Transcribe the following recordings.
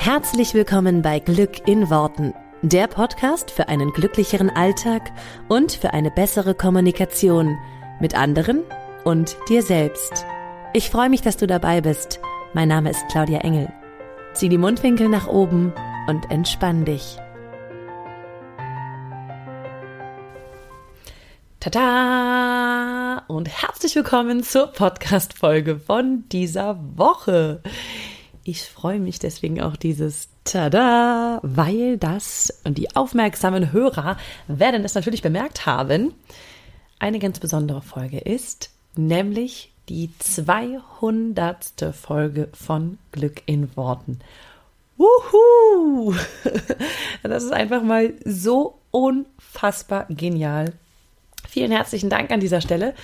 Herzlich willkommen bei Glück in Worten, der Podcast für einen glücklicheren Alltag und für eine bessere Kommunikation mit anderen und dir selbst. Ich freue mich, dass du dabei bist. Mein Name ist Claudia Engel. Zieh die Mundwinkel nach oben und entspann dich. Tada! Und herzlich willkommen zur Podcast-Folge von dieser Woche. Ich freue mich deswegen auch dieses Tada, weil das und die aufmerksamen Hörer werden es natürlich bemerkt haben, eine ganz besondere Folge ist, nämlich die 200. Folge von Glück in Worten. Wuhu! Das ist einfach mal so unfassbar genial. Vielen herzlichen Dank an dieser Stelle.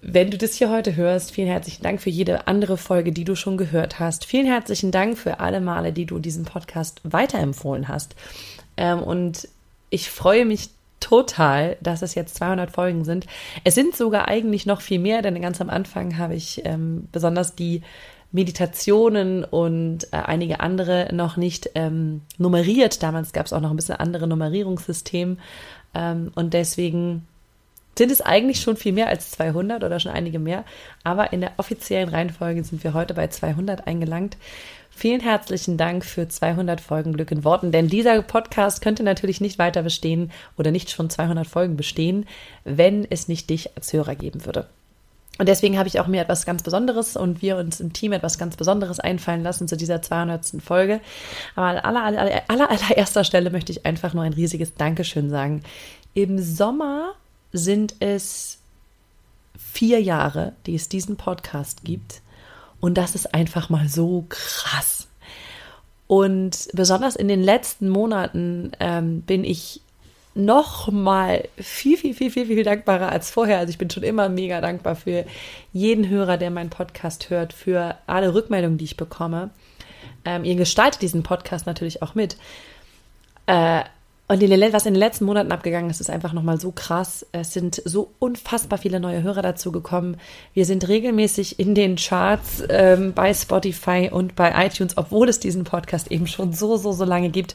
Wenn du das hier heute hörst, vielen herzlichen Dank für jede andere Folge, die du schon gehört hast. Vielen herzlichen Dank für alle Male, die du diesen Podcast weiterempfohlen hast. Ähm, und ich freue mich total, dass es jetzt 200 Folgen sind. Es sind sogar eigentlich noch viel mehr, denn ganz am Anfang habe ich ähm, besonders die Meditationen und äh, einige andere noch nicht ähm, nummeriert. Damals gab es auch noch ein bisschen andere Nummerierungssystem und deswegen sind es eigentlich schon viel mehr als 200 oder schon einige mehr. Aber in der offiziellen Reihenfolge sind wir heute bei 200 eingelangt. Vielen herzlichen Dank für 200 Folgen Glück in Worten, denn dieser Podcast könnte natürlich nicht weiter bestehen oder nicht schon 200 Folgen bestehen, wenn es nicht dich als Hörer geben würde. Und deswegen habe ich auch mir etwas ganz Besonderes und wir uns im Team etwas ganz Besonderes einfallen lassen zu dieser 200. Folge. Aber an aller, aller, aller, allererster Stelle möchte ich einfach nur ein riesiges Dankeschön sagen. Im Sommer sind es vier Jahre, die es diesen Podcast gibt. Und das ist einfach mal so krass. Und besonders in den letzten Monaten ähm, bin ich noch mal viel, viel, viel, viel, viel dankbarer als vorher. Also ich bin schon immer mega dankbar für jeden Hörer, der meinen Podcast hört, für alle Rückmeldungen, die ich bekomme. Ähm, ihr gestaltet diesen Podcast natürlich auch mit. Äh, und in was in den letzten Monaten abgegangen ist, ist einfach nochmal so krass. Es sind so unfassbar viele neue Hörer dazu gekommen. Wir sind regelmäßig in den Charts ähm, bei Spotify und bei iTunes, obwohl es diesen Podcast eben schon so, so, so lange gibt.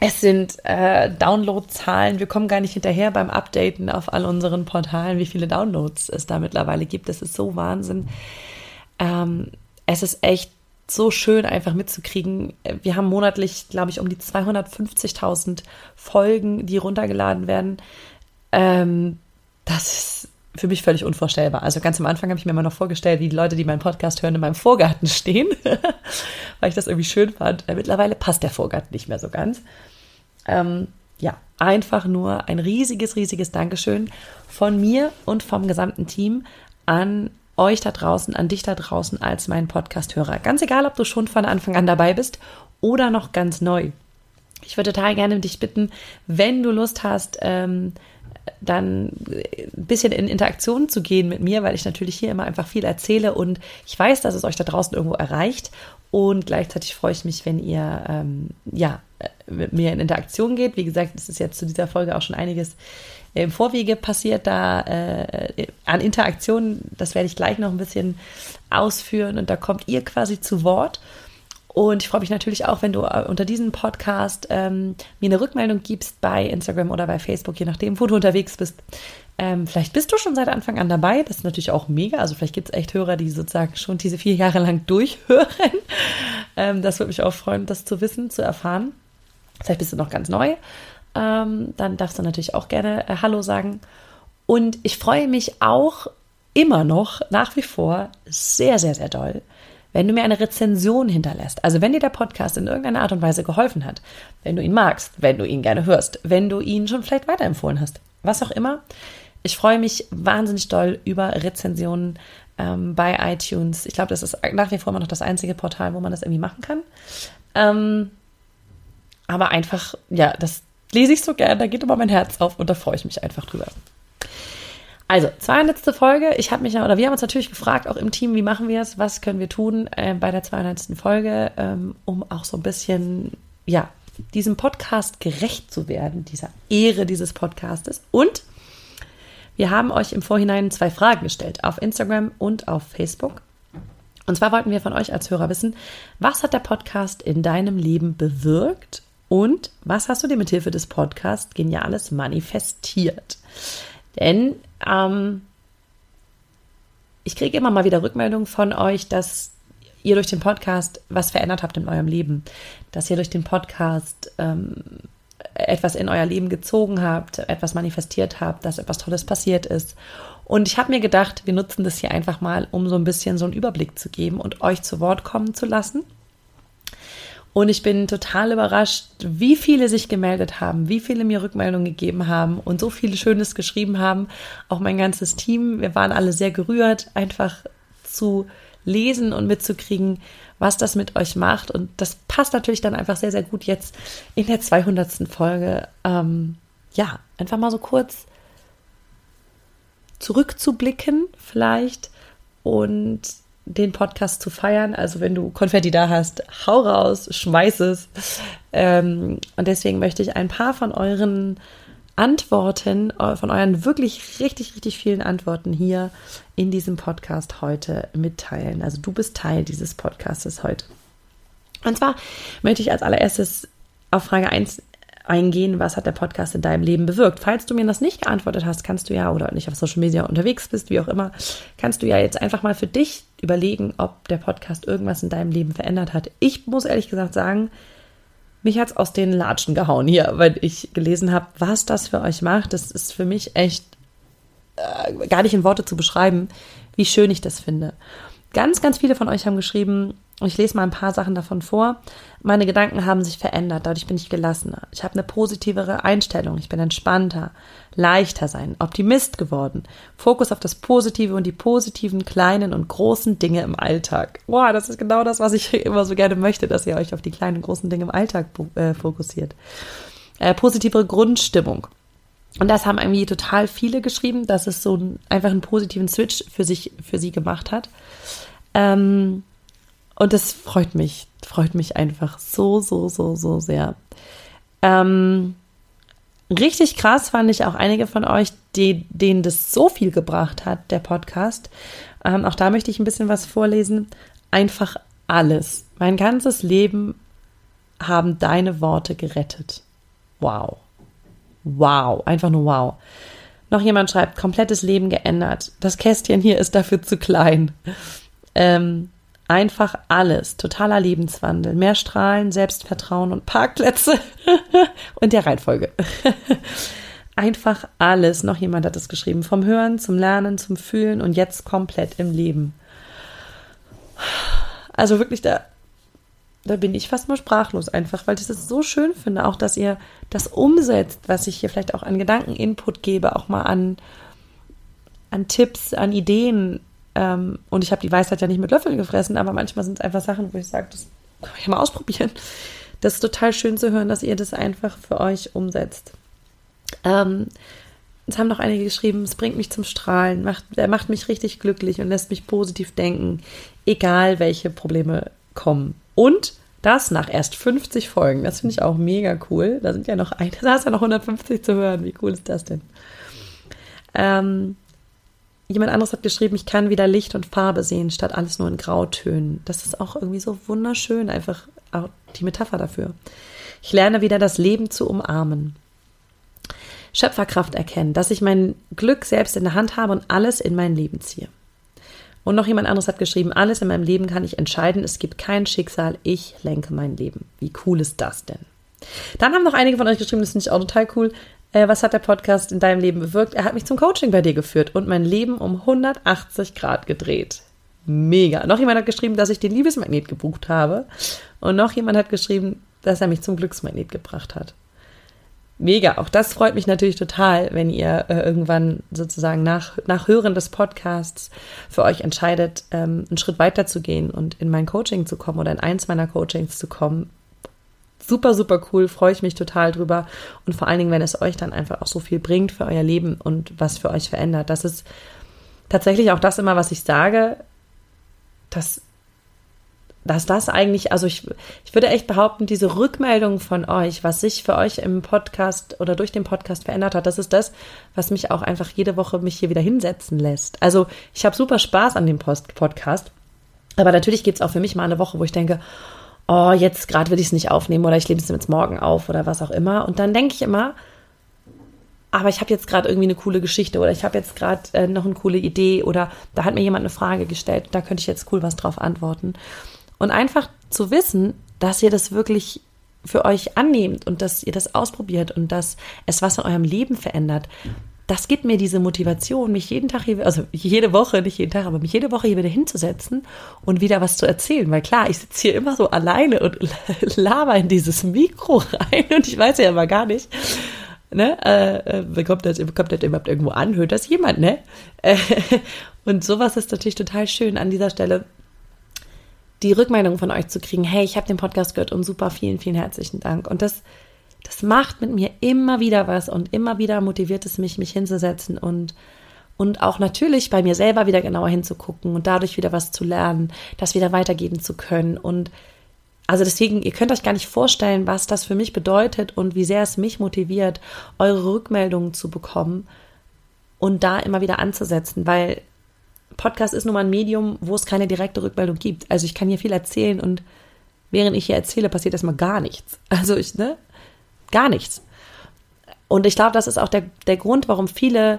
Es sind äh, Downloadzahlen. Wir kommen gar nicht hinterher beim Updaten auf all unseren Portalen, wie viele Downloads es da mittlerweile gibt. Das ist so Wahnsinn. Ähm, es ist echt so schön einfach mitzukriegen. Wir haben monatlich, glaube ich, um die 250.000 Folgen, die runtergeladen werden. Ähm, das ist für mich völlig unvorstellbar. Also ganz am Anfang habe ich mir immer noch vorgestellt, wie die Leute, die meinen Podcast hören, in meinem Vorgarten stehen, weil ich das irgendwie schön fand. Äh, mittlerweile passt der Vorgarten nicht mehr so ganz. Ähm, ja, einfach nur ein riesiges, riesiges Dankeschön von mir und vom gesamten Team an euch da draußen, an dich da draußen als meinen Podcast-Hörer. Ganz egal, ob du schon von Anfang an dabei bist oder noch ganz neu. Ich würde total gerne dich bitten, wenn du Lust hast, ähm, dann ein bisschen in Interaktion zu gehen mit mir, weil ich natürlich hier immer einfach viel erzähle und ich weiß, dass es euch da draußen irgendwo erreicht. Und gleichzeitig freue ich mich, wenn ihr ähm, ja mit mir in Interaktion geht. Wie gesagt, es ist jetzt zu dieser Folge auch schon einiges im Vorwege passiert da äh, an Interaktionen. Das werde ich gleich noch ein bisschen ausführen und da kommt ihr quasi zu Wort. Und ich freue mich natürlich auch, wenn du äh, unter diesem Podcast ähm, mir eine Rückmeldung gibst bei Instagram oder bei Facebook, je nachdem, wo du unterwegs bist. Ähm, vielleicht bist du schon seit Anfang an dabei. Das ist natürlich auch mega. Also vielleicht gibt es echt Hörer, die sozusagen schon diese vier Jahre lang durchhören. Ähm, das würde mich auch freuen, das zu wissen, zu erfahren. Vielleicht bist du noch ganz neu ähm, dann darfst du natürlich auch gerne äh, Hallo sagen. Und ich freue mich auch immer noch, nach wie vor, sehr, sehr, sehr doll, wenn du mir eine Rezension hinterlässt. Also wenn dir der Podcast in irgendeiner Art und Weise geholfen hat, wenn du ihn magst, wenn du ihn gerne hörst, wenn du ihn schon vielleicht weiterempfohlen hast, was auch immer. Ich freue mich wahnsinnig doll über Rezensionen ähm, bei iTunes. Ich glaube, das ist nach wie vor immer noch das einzige Portal, wo man das irgendwie machen kann. Ähm, aber einfach, ja, das, lese ich so gern, da geht immer mein Herz auf und da freue ich mich einfach drüber. Also, 200. Folge. Ich habe mich, oder wir haben uns natürlich gefragt, auch im Team, wie machen wir es, was können wir tun äh, bei der 200. Folge, ähm, um auch so ein bisschen, ja, diesem Podcast gerecht zu werden, dieser Ehre dieses Podcastes. Und wir haben euch im Vorhinein zwei Fragen gestellt, auf Instagram und auf Facebook. Und zwar wollten wir von euch als Hörer wissen, was hat der Podcast in deinem Leben bewirkt und was hast du dir mit Hilfe des Podcasts Geniales manifestiert? Denn ähm, ich kriege immer mal wieder Rückmeldungen von euch, dass ihr durch den Podcast was verändert habt in eurem Leben, dass ihr durch den Podcast ähm, etwas in euer Leben gezogen habt, etwas manifestiert habt, dass etwas Tolles passiert ist. Und ich habe mir gedacht, wir nutzen das hier einfach mal, um so ein bisschen so einen Überblick zu geben und euch zu Wort kommen zu lassen. Und ich bin total überrascht, wie viele sich gemeldet haben, wie viele mir Rückmeldungen gegeben haben und so viele Schönes geschrieben haben. Auch mein ganzes Team, wir waren alle sehr gerührt, einfach zu lesen und mitzukriegen, was das mit euch macht. Und das passt natürlich dann einfach sehr, sehr gut jetzt in der 200. Folge. Ähm, ja, einfach mal so kurz zurückzublicken vielleicht und den Podcast zu feiern. Also wenn du Konfetti da hast, hau raus, schmeiß es. Ähm, und deswegen möchte ich ein paar von euren Antworten, äh, von euren wirklich richtig, richtig vielen Antworten hier in diesem Podcast heute mitteilen. Also du bist Teil dieses Podcastes heute. Und zwar möchte ich als allererstes auf Frage 1 eingehen, was hat der Podcast in deinem Leben bewirkt. Falls du mir das nicht geantwortet hast, kannst du ja, oder nicht auf Social Media unterwegs bist, wie auch immer, kannst du ja jetzt einfach mal für dich überlegen, ob der Podcast irgendwas in deinem Leben verändert hat. Ich muss ehrlich gesagt sagen, mich hat es aus den Latschen gehauen hier, weil ich gelesen habe, was das für euch macht. Das ist für mich echt äh, gar nicht in Worte zu beschreiben, wie schön ich das finde. Ganz, ganz viele von euch haben geschrieben, ich lese mal ein paar Sachen davon vor. Meine Gedanken haben sich verändert, dadurch bin ich gelassener. Ich habe eine positivere Einstellung, ich bin entspannter, leichter sein, Optimist geworden. Fokus auf das Positive und die positiven kleinen und großen Dinge im Alltag. Boah, das ist genau das, was ich immer so gerne möchte, dass ihr euch auf die kleinen und großen Dinge im Alltag äh, fokussiert. Äh, positivere Grundstimmung. Und das haben irgendwie total viele geschrieben, dass es so ein, einfach einen positiven Switch für sich, für sie gemacht hat. Ähm, und das freut mich, freut mich einfach so, so, so, so sehr. Ähm, richtig krass fand ich auch einige von euch, die, denen das so viel gebracht hat, der Podcast. Ähm, auch da möchte ich ein bisschen was vorlesen. Einfach alles. Mein ganzes Leben haben deine Worte gerettet. Wow. Wow. Einfach nur wow. Noch jemand schreibt, komplettes Leben geändert. Das Kästchen hier ist dafür zu klein. Ähm, Einfach alles. Totaler Lebenswandel. Mehr Strahlen, Selbstvertrauen und Parkplätze. und der Reihenfolge. Einfach alles. Noch jemand hat es geschrieben. Vom Hören zum Lernen, zum Fühlen und jetzt komplett im Leben. Also wirklich, da, da bin ich fast mal sprachlos einfach, weil ich es so schön finde, auch dass ihr das umsetzt, was ich hier vielleicht auch an Gedanken-Input gebe, auch mal an, an Tipps, an Ideen, ähm, und ich habe die Weisheit ja nicht mit Löffeln gefressen, aber manchmal sind es einfach Sachen, wo ich sage, das kann ich mal ausprobieren. Das ist total schön zu hören, dass ihr das einfach für euch umsetzt. Ähm, es haben noch einige geschrieben, es bringt mich zum Strahlen, macht, er macht mich richtig glücklich und lässt mich positiv denken, egal welche Probleme kommen. Und das nach erst 50 Folgen. Das finde ich auch mega cool. Da sind ja noch da ist ja noch 150 zu hören. Wie cool ist das denn? Ähm, Jemand anderes hat geschrieben, ich kann wieder Licht und Farbe sehen, statt alles nur in Grautönen. Das ist auch irgendwie so wunderschön, einfach die Metapher dafür. Ich lerne wieder das Leben zu umarmen. Schöpferkraft erkennen, dass ich mein Glück selbst in der Hand habe und alles in mein Leben ziehe. Und noch jemand anderes hat geschrieben, alles in meinem Leben kann ich entscheiden, es gibt kein Schicksal, ich lenke mein Leben. Wie cool ist das denn? Dann haben noch einige von euch geschrieben, das finde ich auch total cool äh, was hat der Podcast in deinem Leben bewirkt? Er hat mich zum Coaching bei dir geführt und mein Leben um 180 Grad gedreht. Mega. Noch jemand hat geschrieben, dass ich den Liebesmagnet gebucht habe. Und noch jemand hat geschrieben, dass er mich zum Glücksmagnet gebracht hat. Mega. Auch das freut mich natürlich total, wenn ihr äh, irgendwann sozusagen nach, nach Hören des Podcasts für euch entscheidet, ähm, einen Schritt weiter zu gehen und in mein Coaching zu kommen oder in eins meiner Coachings zu kommen, super, super cool, freue ich mich total drüber. Und vor allen Dingen, wenn es euch dann einfach auch so viel bringt für euer Leben und was für euch verändert. Das ist tatsächlich auch das immer, was ich sage, dass, dass das eigentlich, also ich, ich würde echt behaupten, diese Rückmeldung von euch, was sich für euch im Podcast oder durch den Podcast verändert hat, das ist das, was mich auch einfach jede Woche mich hier wieder hinsetzen lässt. Also ich habe super Spaß an dem Post Podcast. Aber natürlich gibt es auch für mich mal eine Woche, wo ich denke, oh, jetzt gerade will ich es nicht aufnehmen oder ich lebe es jetzt morgen auf oder was auch immer. Und dann denke ich immer, aber ich habe jetzt gerade irgendwie eine coole Geschichte oder ich habe jetzt gerade äh, noch eine coole Idee oder da hat mir jemand eine Frage gestellt, da könnte ich jetzt cool was drauf antworten. Und einfach zu wissen, dass ihr das wirklich für euch annehmt und dass ihr das ausprobiert und dass es was in eurem Leben verändert, das gibt mir diese Motivation, mich jeden Tag hier, also jede Woche, nicht jeden Tag, aber mich jede Woche hier wieder hinzusetzen und wieder was zu erzählen. Weil klar, ich sitze hier immer so alleine und laber in dieses Mikro rein und ich weiß ja immer gar nicht, ne, äh, äh kommt das, kommt das überhaupt irgendwo an, hört das jemand, ne? Äh, und sowas ist natürlich total schön an dieser Stelle, die Rückmeldung von euch zu kriegen, hey, ich habe den Podcast gehört und super, vielen, vielen herzlichen Dank. Und das das macht mit mir immer wieder was und immer wieder motiviert es mich, mich hinzusetzen und und auch natürlich bei mir selber wieder genauer hinzugucken und dadurch wieder was zu lernen, das wieder weitergeben zu können. Und also deswegen, ihr könnt euch gar nicht vorstellen, was das für mich bedeutet und wie sehr es mich motiviert, eure Rückmeldungen zu bekommen und da immer wieder anzusetzen, weil Podcast ist nun mal ein Medium, wo es keine direkte Rückmeldung gibt. Also ich kann hier viel erzählen und während ich hier erzähle, passiert erstmal gar nichts. Also ich, ne? Gar nichts. Und ich glaube, das ist auch der, der Grund, warum viele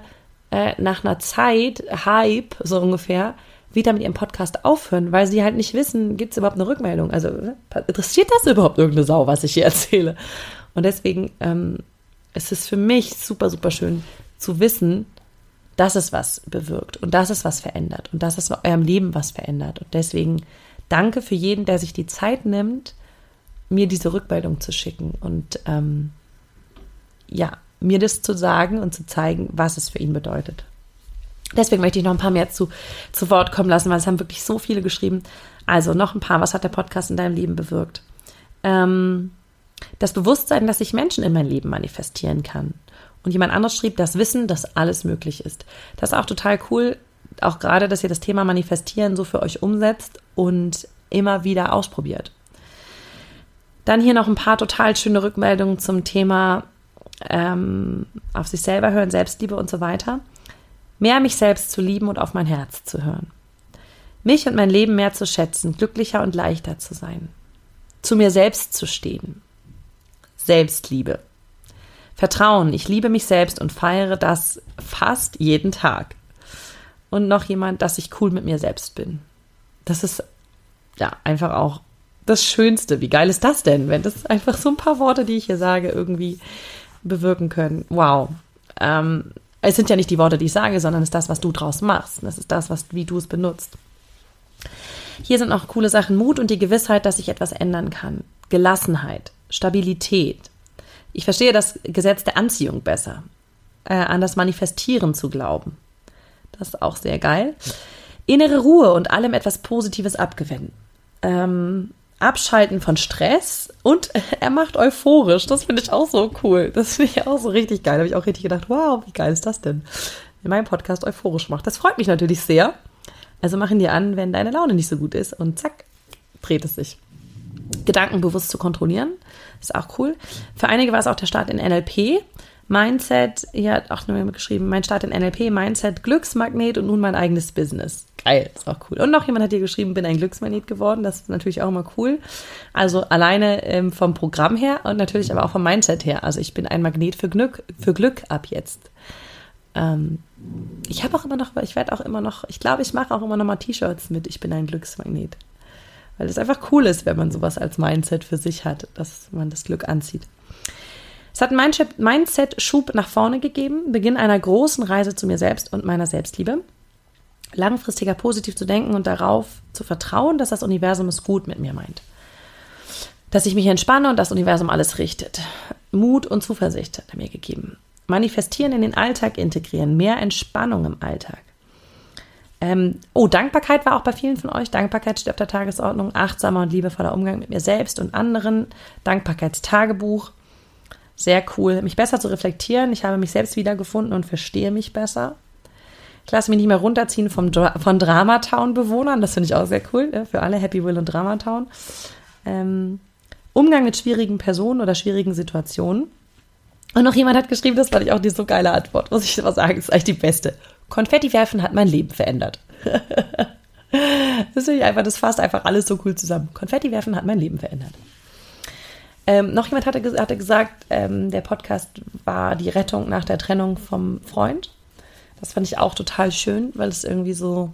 äh, nach einer Zeit, Hype so ungefähr, wieder mit ihrem Podcast aufhören, weil sie halt nicht wissen, gibt es überhaupt eine Rückmeldung? Also ne, interessiert das überhaupt irgendeine Sau, was ich hier erzähle? Und deswegen ähm, ist es für mich super, super schön zu wissen, dass es was bewirkt und dass es was verändert und dass es eurem Leben was verändert. Und deswegen danke für jeden, der sich die Zeit nimmt, mir diese Rückmeldung zu schicken und ähm, ja, mir das zu sagen und zu zeigen, was es für ihn bedeutet. Deswegen möchte ich noch ein paar mehr zu, zu Wort kommen lassen, weil es haben wirklich so viele geschrieben. Also noch ein paar, was hat der Podcast in deinem Leben bewirkt? Ähm, das Bewusstsein, dass ich Menschen in mein Leben manifestieren kann. Und jemand anderes schrieb, das Wissen, dass alles möglich ist. Das ist auch total cool, auch gerade, dass ihr das Thema Manifestieren so für euch umsetzt und immer wieder ausprobiert. Dann hier noch ein paar total schöne Rückmeldungen zum Thema ähm, auf sich selber hören, Selbstliebe und so weiter. Mehr mich selbst zu lieben und auf mein Herz zu hören. Mich und mein Leben mehr zu schätzen, glücklicher und leichter zu sein. Zu mir selbst zu stehen. Selbstliebe. Vertrauen, ich liebe mich selbst und feiere das fast jeden Tag. Und noch jemand, dass ich cool mit mir selbst bin. Das ist ja einfach auch das Schönste. Wie geil ist das denn, wenn das einfach so ein paar Worte, die ich hier sage, irgendwie bewirken können? Wow. Ähm, es sind ja nicht die Worte, die ich sage, sondern es ist das, was du draus machst. Das ist das, was, wie du es benutzt. Hier sind auch coole Sachen. Mut und die Gewissheit, dass ich etwas ändern kann. Gelassenheit, Stabilität. Ich verstehe das Gesetz der Anziehung besser. Äh, an das Manifestieren zu glauben. Das ist auch sehr geil. Innere Ruhe und allem etwas Positives abgewinnen. Ähm, Abschalten von Stress und er macht euphorisch. Das finde ich auch so cool. Das finde ich auch so richtig geil. Da habe ich auch richtig gedacht, wow, wie geil ist das denn? Wenn mein Podcast euphorisch macht. Das freut mich natürlich sehr. Also mach ihn dir an, wenn deine Laune nicht so gut ist und zack, dreht es sich. Gedanken bewusst zu kontrollieren, ist auch cool. Für einige war es auch der Start in NLP. Mindset, hier hat auch nur geschrieben, mein Start in NLP, Mindset, Glücksmagnet und nun mein eigenes Business. Geil, ist auch cool. Und noch jemand hat hier geschrieben, bin ein Glücksmagnet geworden. Das ist natürlich auch immer cool. Also alleine ähm, vom Programm her und natürlich aber auch vom Mindset her. Also ich bin ein Magnet für Glück, für Glück ab jetzt. Ähm, ich habe auch immer noch, ich werde auch immer noch, ich glaube, ich mache auch immer noch mal T-Shirts mit, ich bin ein Glücksmagnet. Weil es einfach cool ist, wenn man sowas als Mindset für sich hat, dass man das Glück anzieht. Es hat einen Mindset-Schub nach vorne gegeben, Beginn einer großen Reise zu mir selbst und meiner Selbstliebe langfristiger positiv zu denken und darauf zu vertrauen, dass das Universum es gut mit mir meint. Dass ich mich entspanne und das Universum alles richtet. Mut und Zuversicht hat er mir gegeben. Manifestieren in den Alltag integrieren, mehr Entspannung im Alltag. Ähm, oh, Dankbarkeit war auch bei vielen von euch. Dankbarkeit steht auf der Tagesordnung. Achtsamer und liebevoller Umgang mit mir selbst und anderen. Dankbarkeitstagebuch. Sehr cool. Mich besser zu reflektieren. Ich habe mich selbst wiedergefunden und verstehe mich besser. Ich lasse mich nicht mehr runterziehen vom Dra von Dramatown-Bewohnern. Das finde ich auch sehr cool ja, für alle. Happy Will und Dramatown. Ähm, Umgang mit schwierigen Personen oder schwierigen Situationen. Und noch jemand hat geschrieben, das fand ich auch die so geile Antwort, muss ich mal sagen, ist eigentlich die beste. Konfetti werfen hat mein Leben verändert. Das ich einfach, das fasst einfach alles so cool zusammen. Konfetti werfen hat mein Leben verändert. Ähm, noch jemand hatte, hatte gesagt, ähm, der Podcast war die Rettung nach der Trennung vom Freund. Das fand ich auch total schön, weil es irgendwie so,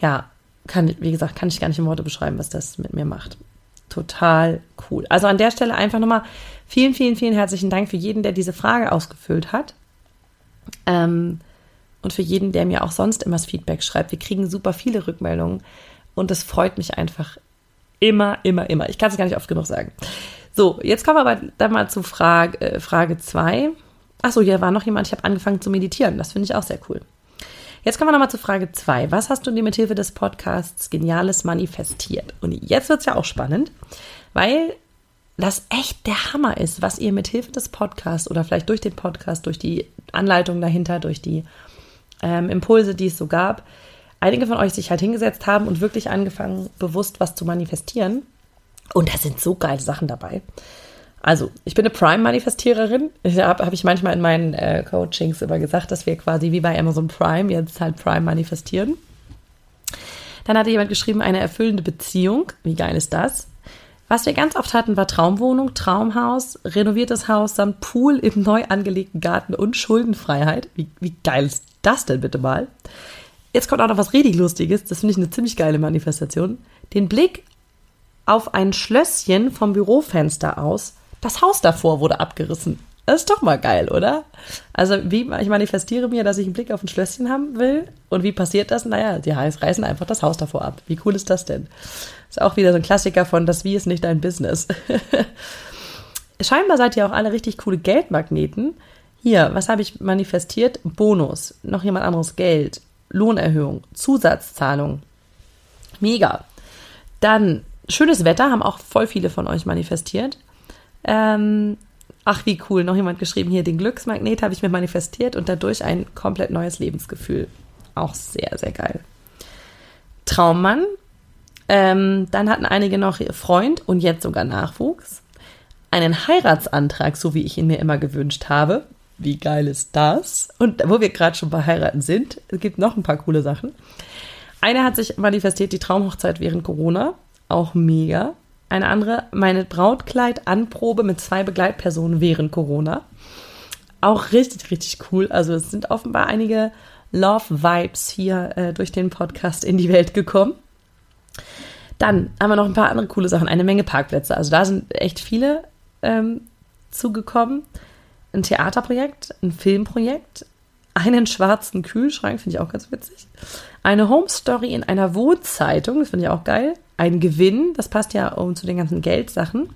ja, kann, wie gesagt, kann ich gar nicht in Worte beschreiben, was das mit mir macht. Total cool. Also an der Stelle einfach nochmal vielen, vielen, vielen herzlichen Dank für jeden, der diese Frage ausgefüllt hat. Ähm, und für jeden, der mir auch sonst immer das Feedback schreibt. Wir kriegen super viele Rückmeldungen und das freut mich einfach immer, immer, immer. Ich kann es gar nicht oft genug sagen. So, jetzt kommen wir aber dann mal zu Frage, äh, Frage 2. Achso, hier war noch jemand, ich habe angefangen zu meditieren. Das finde ich auch sehr cool. Jetzt kommen wir nochmal zu Frage 2. Was hast du dir mit Hilfe des Podcasts Geniales manifestiert? Und jetzt wird es ja auch spannend, weil das echt der Hammer ist, was ihr mit Hilfe des Podcasts oder vielleicht durch den Podcast, durch die Anleitung dahinter, durch die ähm, Impulse, die es so gab, einige von euch sich halt hingesetzt haben und wirklich angefangen, bewusst was zu manifestieren. Und da sind so geile Sachen dabei. Also, ich bin eine Prime-Manifestiererin. Habe hab ich manchmal in meinen äh, Coachings immer gesagt, dass wir quasi wie bei Amazon Prime jetzt halt Prime manifestieren. Dann hatte jemand geschrieben, eine erfüllende Beziehung. Wie geil ist das? Was wir ganz oft hatten, war Traumwohnung, Traumhaus, renoviertes Haus samt Pool im neu angelegten Garten und Schuldenfreiheit. Wie, wie geil ist das denn bitte mal? Jetzt kommt auch noch was richtig Lustiges. Das finde ich eine ziemlich geile Manifestation. Den Blick auf ein Schlösschen vom Bürofenster aus das Haus davor wurde abgerissen. Das ist doch mal geil, oder? Also, wie ich manifestiere mir, dass ich einen Blick auf ein Schlösschen haben will. Und wie passiert das? Naja, die reißen einfach das Haus davor ab. Wie cool ist das denn? Ist auch wieder so ein Klassiker von das Wie ist nicht dein Business. Scheinbar seid ihr auch alle richtig coole Geldmagneten. Hier, was habe ich manifestiert? Bonus, noch jemand anderes Geld, Lohnerhöhung, Zusatzzahlung. Mega. Dann schönes Wetter haben auch voll viele von euch manifestiert. Ähm, ach, wie cool, noch jemand geschrieben hier, den Glücksmagnet habe ich mir manifestiert und dadurch ein komplett neues Lebensgefühl. Auch sehr, sehr geil. Traummann. Ähm, dann hatten einige noch Freund und jetzt sogar Nachwuchs. Einen Heiratsantrag, so wie ich ihn mir immer gewünscht habe. Wie geil ist das? Und wo wir gerade schon bei Heiraten sind, es gibt noch ein paar coole Sachen. Eine hat sich manifestiert, die Traumhochzeit während Corona. Auch mega. Eine andere, meine Brautkleid-Anprobe mit zwei Begleitpersonen während Corona. Auch richtig, richtig cool. Also es sind offenbar einige Love-Vibes hier äh, durch den Podcast in die Welt gekommen. Dann haben wir noch ein paar andere coole Sachen. Eine Menge Parkplätze. Also da sind echt viele ähm, zugekommen. Ein Theaterprojekt, ein Filmprojekt, einen schwarzen Kühlschrank, finde ich auch ganz witzig. Eine Home Story in einer Wohnzeitung, das finde ich auch geil ein Gewinn, das passt ja um zu den ganzen Geldsachen.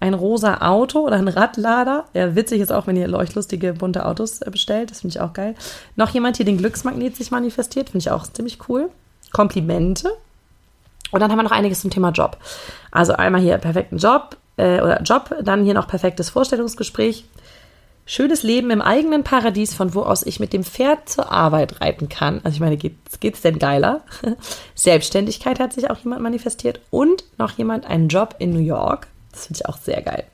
Ein rosa Auto oder ein Radlader. Ja, witzig ist auch, wenn ihr euch lustige, bunte Autos äh, bestellt. Das finde ich auch geil. Noch jemand hier den Glücksmagnet sich manifestiert. Finde ich auch ziemlich cool. Komplimente. Und dann haben wir noch einiges zum Thema Job. Also einmal hier perfekten Job äh, oder Job, dann hier noch perfektes Vorstellungsgespräch, schönes Leben im eigenen Paradies, von wo aus ich mit dem Pferd zur Arbeit reiten kann. Also ich meine, geht's, geht's denn geiler? Selbstständigkeit hat sich auch jemand manifestiert und noch jemand einen Job in New York. Das finde ich auch sehr geil.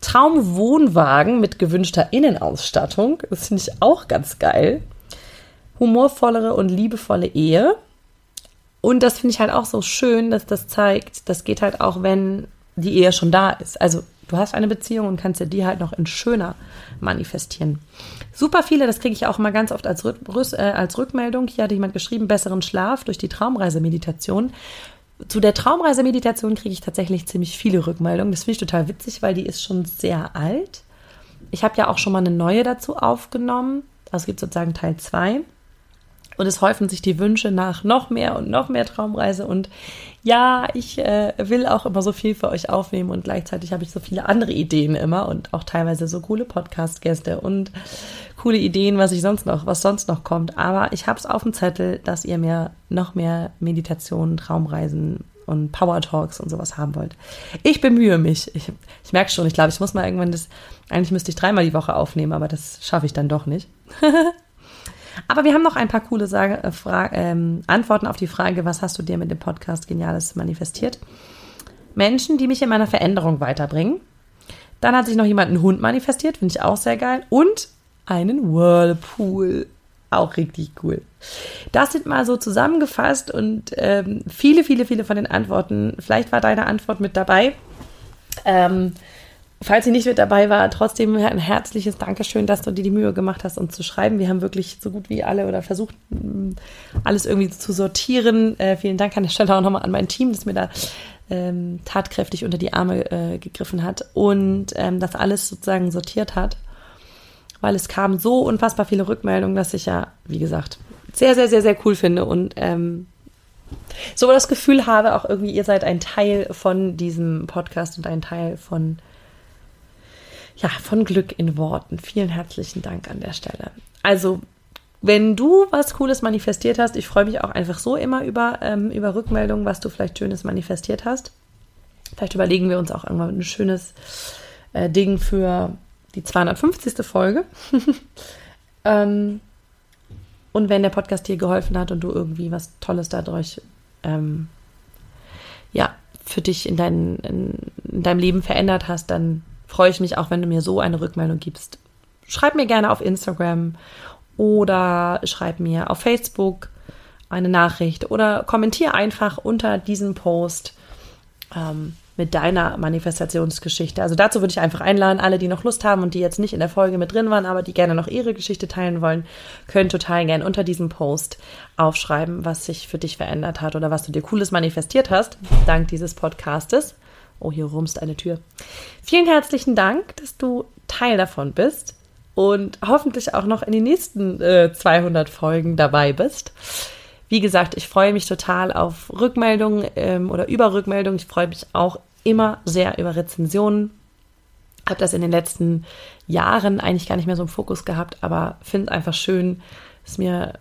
Traumwohnwagen mit gewünschter Innenausstattung. Das finde ich auch ganz geil. Humorvollere und liebevolle Ehe. Und das finde ich halt auch so schön, dass das zeigt, das geht halt auch, wenn die Ehe schon da ist. Also Du hast eine Beziehung und kannst dir die halt noch in schöner manifestieren. Super viele, das kriege ich auch mal ganz oft als, äh, als Rückmeldung. Hier hatte jemand geschrieben, besseren Schlaf durch die Traumreisemeditation. Zu der Traumreisemeditation kriege ich tatsächlich ziemlich viele Rückmeldungen. Das finde ich total witzig, weil die ist schon sehr alt. Ich habe ja auch schon mal eine neue dazu aufgenommen. Also es gibt sozusagen Teil 2. Und es häufen sich die Wünsche nach noch mehr und noch mehr Traumreise. Und ja, ich äh, will auch immer so viel für euch aufnehmen und gleichzeitig habe ich so viele andere Ideen immer und auch teilweise so coole Podcast-Gäste und coole Ideen, was ich sonst noch, was sonst noch kommt. Aber ich habe es auf dem Zettel, dass ihr mir noch mehr Meditationen, Traumreisen und Power Talks und sowas haben wollt. Ich bemühe mich. Ich, ich merke schon, ich glaube, ich muss mal irgendwann das, eigentlich müsste ich dreimal die Woche aufnehmen, aber das schaffe ich dann doch nicht. Aber wir haben noch ein paar coole Sage, äh, ähm, Antworten auf die Frage, was hast du dir mit dem Podcast Geniales manifestiert? Menschen, die mich in meiner Veränderung weiterbringen. Dann hat sich noch jemand einen Hund manifestiert, finde ich auch sehr geil. Und einen Whirlpool. auch richtig cool. Das sind mal so zusammengefasst und ähm, viele, viele, viele von den Antworten. Vielleicht war deine Antwort mit dabei. Ähm, falls sie nicht mit dabei war, trotzdem ein herzliches Dankeschön, dass du dir die Mühe gemacht hast, uns zu schreiben. Wir haben wirklich so gut wie alle oder versucht, alles irgendwie zu sortieren. Äh, vielen Dank an der Stelle auch nochmal an mein Team, das mir da ähm, tatkräftig unter die Arme äh, gegriffen hat und ähm, das alles sozusagen sortiert hat weil es kamen so unfassbar viele Rückmeldungen, dass ich ja, wie gesagt, sehr, sehr, sehr, sehr cool finde und ähm, so das Gefühl habe, auch irgendwie, ihr seid ein Teil von diesem Podcast und ein Teil von, ja, von Glück in Worten. Vielen herzlichen Dank an der Stelle. Also, wenn du was Cooles manifestiert hast, ich freue mich auch einfach so immer über, ähm, über Rückmeldungen, was du vielleicht Schönes manifestiert hast. Vielleicht überlegen wir uns auch irgendwann ein schönes äh, Ding für die 250. Folge. ähm, und wenn der Podcast dir geholfen hat und du irgendwie was Tolles dadurch, ähm, ja, für dich in, dein, in, in deinem Leben verändert hast, dann freue ich mich auch, wenn du mir so eine Rückmeldung gibst. Schreib mir gerne auf Instagram oder schreib mir auf Facebook eine Nachricht oder kommentiere einfach unter diesem Post. Ähm, mit deiner Manifestationsgeschichte. Also dazu würde ich einfach einladen, alle, die noch Lust haben und die jetzt nicht in der Folge mit drin waren, aber die gerne noch ihre Geschichte teilen wollen, können total gerne unter diesem Post aufschreiben, was sich für dich verändert hat oder was du dir Cooles manifestiert hast, dank dieses Podcastes. Oh, hier rumst eine Tür. Vielen herzlichen Dank, dass du Teil davon bist und hoffentlich auch noch in den nächsten äh, 200 Folgen dabei bist. Wie gesagt, ich freue mich total auf Rückmeldungen ähm, oder über Rückmeldungen. Ich freue mich auch immer sehr über Rezensionen. Habe das in den letzten Jahren eigentlich gar nicht mehr so im Fokus gehabt, aber finde es einfach schön. Ist mir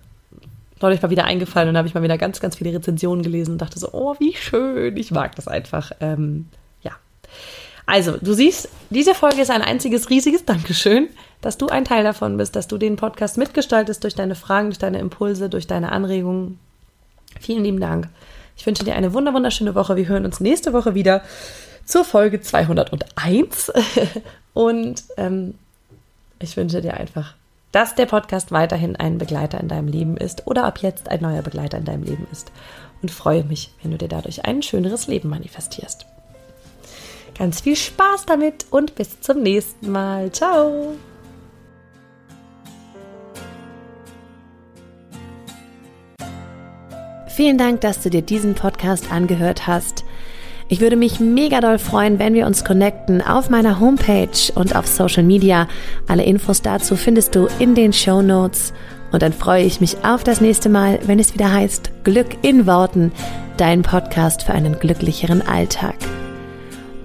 neulich mal wieder eingefallen und habe ich mal wieder ganz, ganz viele Rezensionen gelesen und dachte so, oh, wie schön. Ich mag das einfach. Ähm. Also, du siehst, diese Folge ist ein einziges riesiges Dankeschön, dass du ein Teil davon bist, dass du den Podcast mitgestaltest durch deine Fragen, durch deine Impulse, durch deine Anregungen. Vielen lieben Dank. Ich wünsche dir eine wunderschöne Woche. Wir hören uns nächste Woche wieder zur Folge 201. Und ähm, ich wünsche dir einfach, dass der Podcast weiterhin ein Begleiter in deinem Leben ist oder ab jetzt ein neuer Begleiter in deinem Leben ist. Und freue mich, wenn du dir dadurch ein schöneres Leben manifestierst. Ganz viel Spaß damit und bis zum nächsten Mal. Ciao! Vielen Dank, dass du dir diesen Podcast angehört hast. Ich würde mich mega doll freuen, wenn wir uns connecten auf meiner Homepage und auf Social Media. Alle Infos dazu findest du in den Show Notes. Und dann freue ich mich auf das nächste Mal, wenn es wieder heißt Glück in Worten, dein Podcast für einen glücklicheren Alltag.